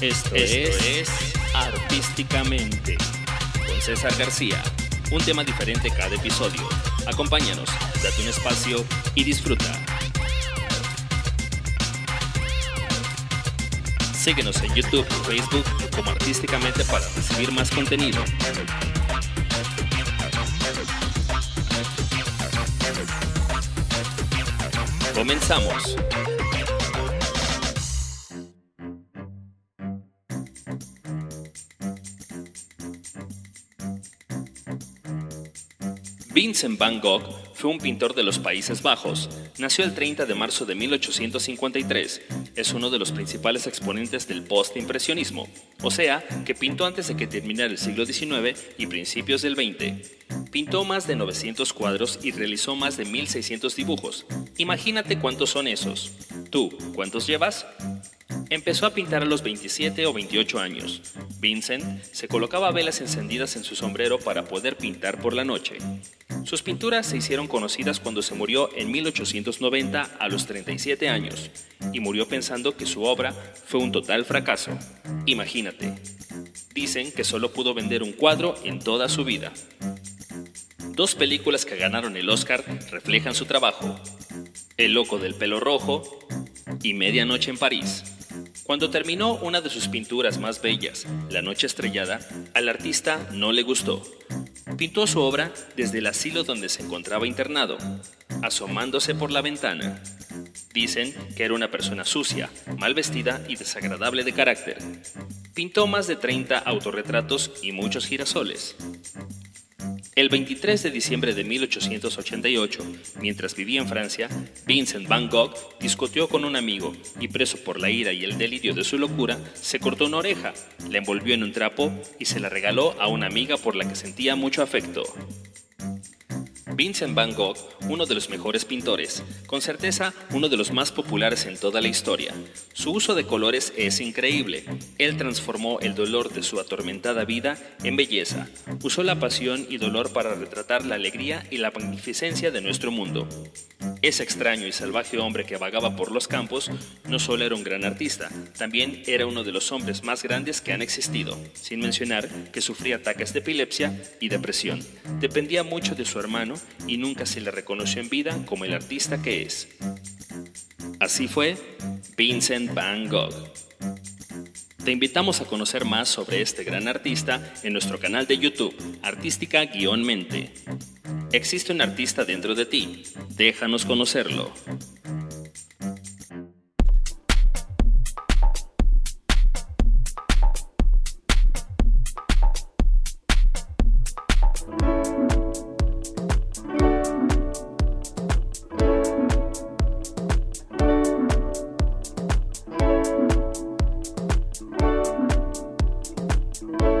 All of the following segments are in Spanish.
Esto, es, Artísticamente con César García. Un tema diferente cada episodio. Acompáñanos, date un espacio y disfruta. Síguenos en YouTube y Facebook como Artísticamente para recibir más contenido. Comenzamos. Vincent van Gogh fue un pintor de los Países Bajos. Nació el 30 de marzo de 1853. Es uno de los principales exponentes del postimpresionismo, o sea, que pintó antes de que terminara el siglo XIX y principios del XX. Pintó más de 900 cuadros y realizó más de 1600 dibujos. Imagínate cuántos son esos. ¿Tú cuántos llevas? Empezó a pintar a los 27 o 28 años. Vincent se colocaba velas encendidas en su sombrero para poder pintar por la noche. Sus pinturas se hicieron conocidas cuando se murió en 1890 a los 37 años y murió pensando que su obra fue un total fracaso. Imagínate. Dicen que solo pudo vender un cuadro en toda su vida. Dos películas que ganaron el Oscar reflejan su trabajo. El loco del pelo rojo y Medianoche en París. Cuando terminó una de sus pinturas más bellas, La Noche Estrellada, al artista no le gustó. Pintó su obra desde el asilo donde se encontraba internado, asomándose por la ventana. Dicen que era una persona sucia, mal vestida y desagradable de carácter. Pintó más de 30 autorretratos y muchos girasoles. El 23 de diciembre de 1888, mientras vivía en Francia, Vincent van Gogh discutió con un amigo y preso por la ira y el delirio de su locura, se cortó una oreja, la envolvió en un trapo y se la regaló a una amiga por la que sentía mucho afecto. Vincent van Gogh, uno de los mejores pintores, con certeza uno de los más populares en toda la historia. Su uso de colores es increíble. Él transformó el dolor de su atormentada vida en belleza. Usó la pasión y dolor para retratar la alegría y la magnificencia de nuestro mundo. Ese extraño y salvaje hombre que vagaba por los campos no solo era un gran artista, también era uno de los hombres más grandes que han existido, sin mencionar que sufría ataques de epilepsia y depresión. Dependía mucho de su hermano y nunca se le reconoció en vida como el artista que es. Así fue Vincent Van Gogh. Te invitamos a conocer más sobre este gran artista en nuestro canal de YouTube, Artística-Mente. Existe un artista dentro de ti. Déjanos conocerlo. you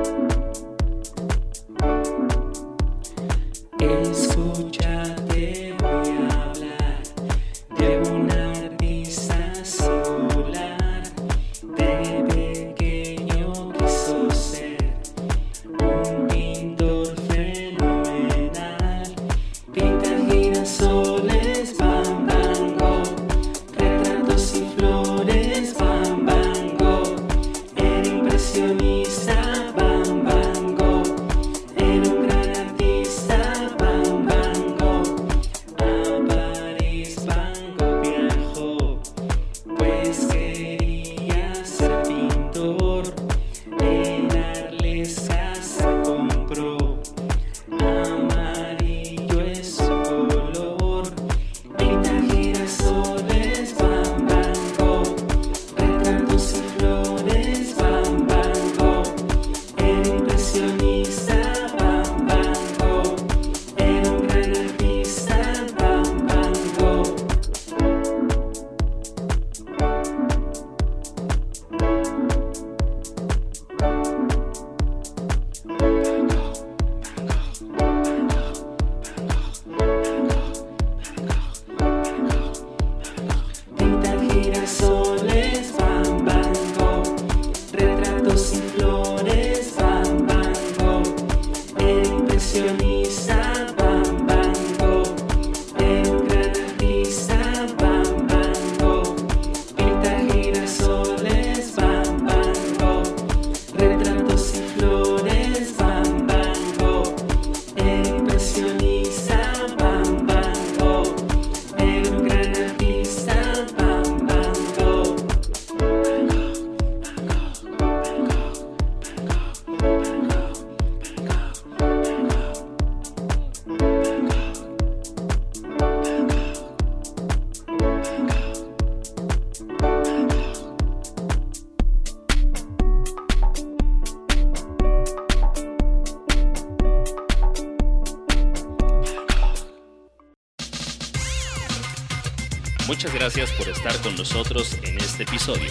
Muchas gracias por estar con nosotros en este episodio.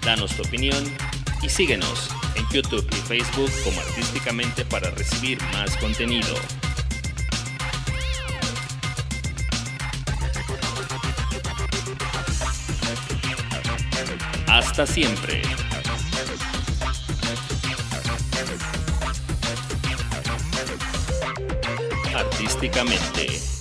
Danos tu opinión y síguenos en YouTube y Facebook como Artísticamente para recibir más contenido. Hasta siempre. Artísticamente.